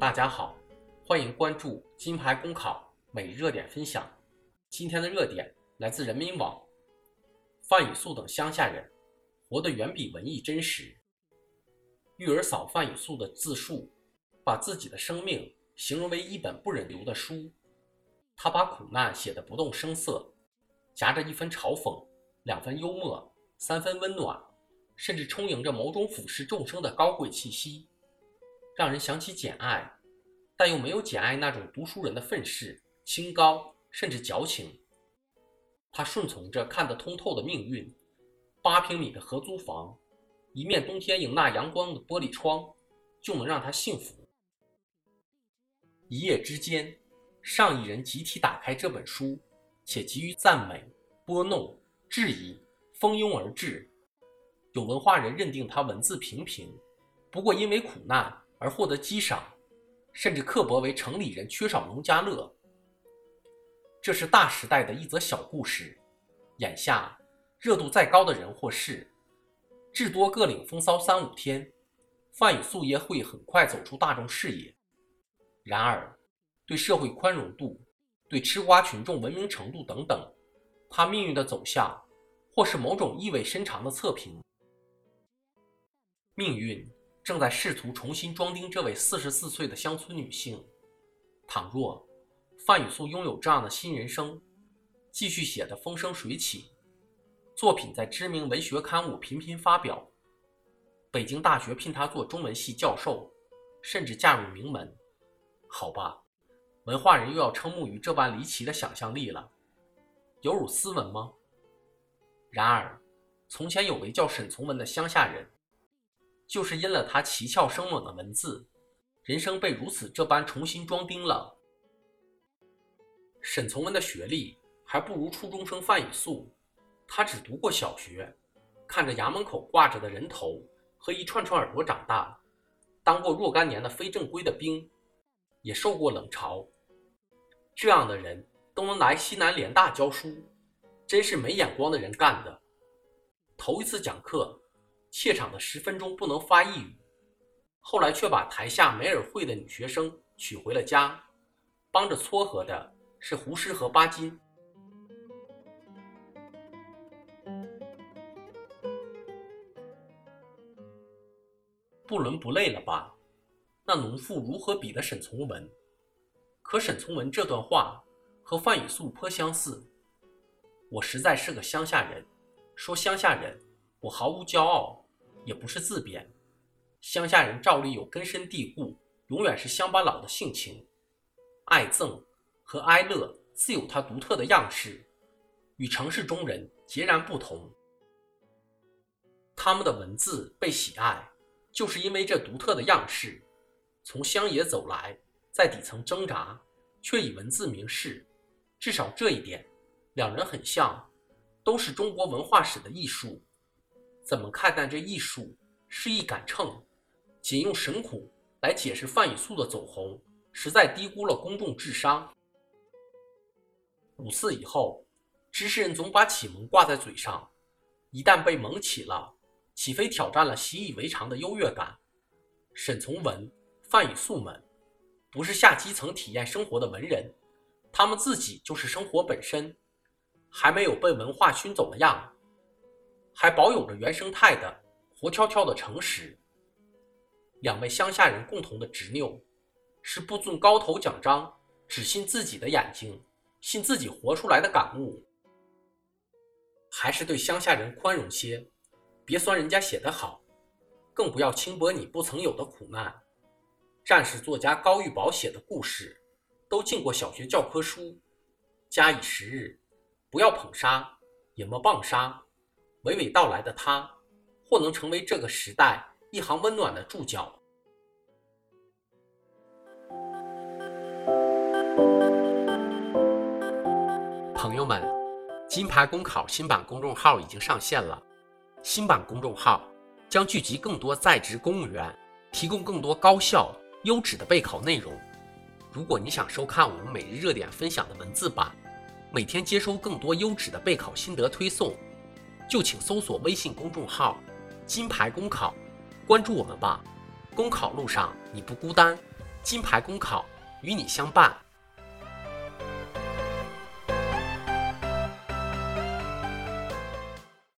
大家好，欢迎关注金牌公考每日热点分享。今天的热点来自人民网。范雨素等乡下人活得远比文艺真实。育儿嫂范雨素的自述，把自己的生命形容为一本不忍留的书。他把苦难写得不动声色，夹着一分嘲讽，两分幽默，三分温暖，甚至充盈着某种俯视众生的高贵气息。让人想起《简爱》，但又没有《简爱》那种读书人的愤世、清高，甚至矫情。他顺从着看得通透的命运，八平米的合租房，一面冬天迎纳阳光的玻璃窗，就能让他幸福。一夜之间，上亿人集体打开这本书，且急于赞美、拨弄、质疑，蜂拥而至。有文化人认定他文字平平，不过因为苦难。而获得激赏，甚至刻薄为城里人缺少农家乐。这是大时代的一则小故事。眼下热度再高的人或事，至多各领风骚三五天，范雨素也会很快走出大众视野。然而，对社会宽容度、对吃瓜群众文明程度等等，他命运的走向，或是某种意味深长的测评。命运。正在试图重新装订这位四十四岁的乡村女性。倘若范雨素拥有这样的新人生，继续写得风生水起，作品在知名文学刊物频频发表，北京大学聘她做中文系教授，甚至嫁入名门，好吧，文化人又要瞠目于这般离奇的想象力了，有辱斯文吗？然而，从前有位叫沈从文的乡下人。就是因了他奇峭生猛的文字，人生被如此这般重新装订了。沈从文的学历还不如初中生范雨素，他只读过小学，看着衙门口挂着的人头和一串串耳朵长大，当过若干年的非正规的兵，也受过冷嘲。这样的人都能来西南联大教书，真是没眼光的人干的。头一次讲课。怯场的十分钟不能发一语，后来却把台下没耳会的女学生娶回了家，帮着撮合的是胡适和巴金。不伦不类了吧？那农妇如何比得沈从文？可沈从文这段话和范雨素颇相似。我实在是个乡下人，说乡下人，我毫无骄傲。也不是自贬，乡下人照例有根深蒂固、永远是乡巴佬的性情，爱憎和哀乐自有它独特的样式，与城市中人截然不同。他们的文字被喜爱，就是因为这独特的样式。从乡野走来，在底层挣扎，却以文字明示。至少这一点，两人很像，都是中国文化史的艺术。怎么看待这艺术是一杆秤？仅用神苦来解释范雨素的走红，实在低估了公众智商。五四以后，知识人总把启蒙挂在嘴上，一旦被蒙起了，岂非挑战了习以为常的优越感？沈从文、范雨素们，不是下基层体验生活的文人，他们自己就是生活本身，还没有被文化熏走了样。还保有着原生态的活跳跳的诚实。两位乡下人共同的执拗，是不遵高头奖章，只信自己的眼睛，信自己活出来的感悟，还是对乡下人宽容些，别酸人家写得好，更不要轻薄你不曾有的苦难。战士作家高玉宝写的故事，都进过小学教科书，加以时日，不要捧杀，也莫棒杀。娓娓道来的他，或能成为这个时代一行温暖的注脚。朋友们，金牌公考新版公众号已经上线了。新版公众号将聚集更多在职公务员，提供更多高效优质的备考内容。如果你想收看我们每日热点分享的文字版，每天接收更多优质的备考心得推送。就请搜索微信公众号“金牌公考”，关注我们吧。公考路上你不孤单。金牌公考与你相伴。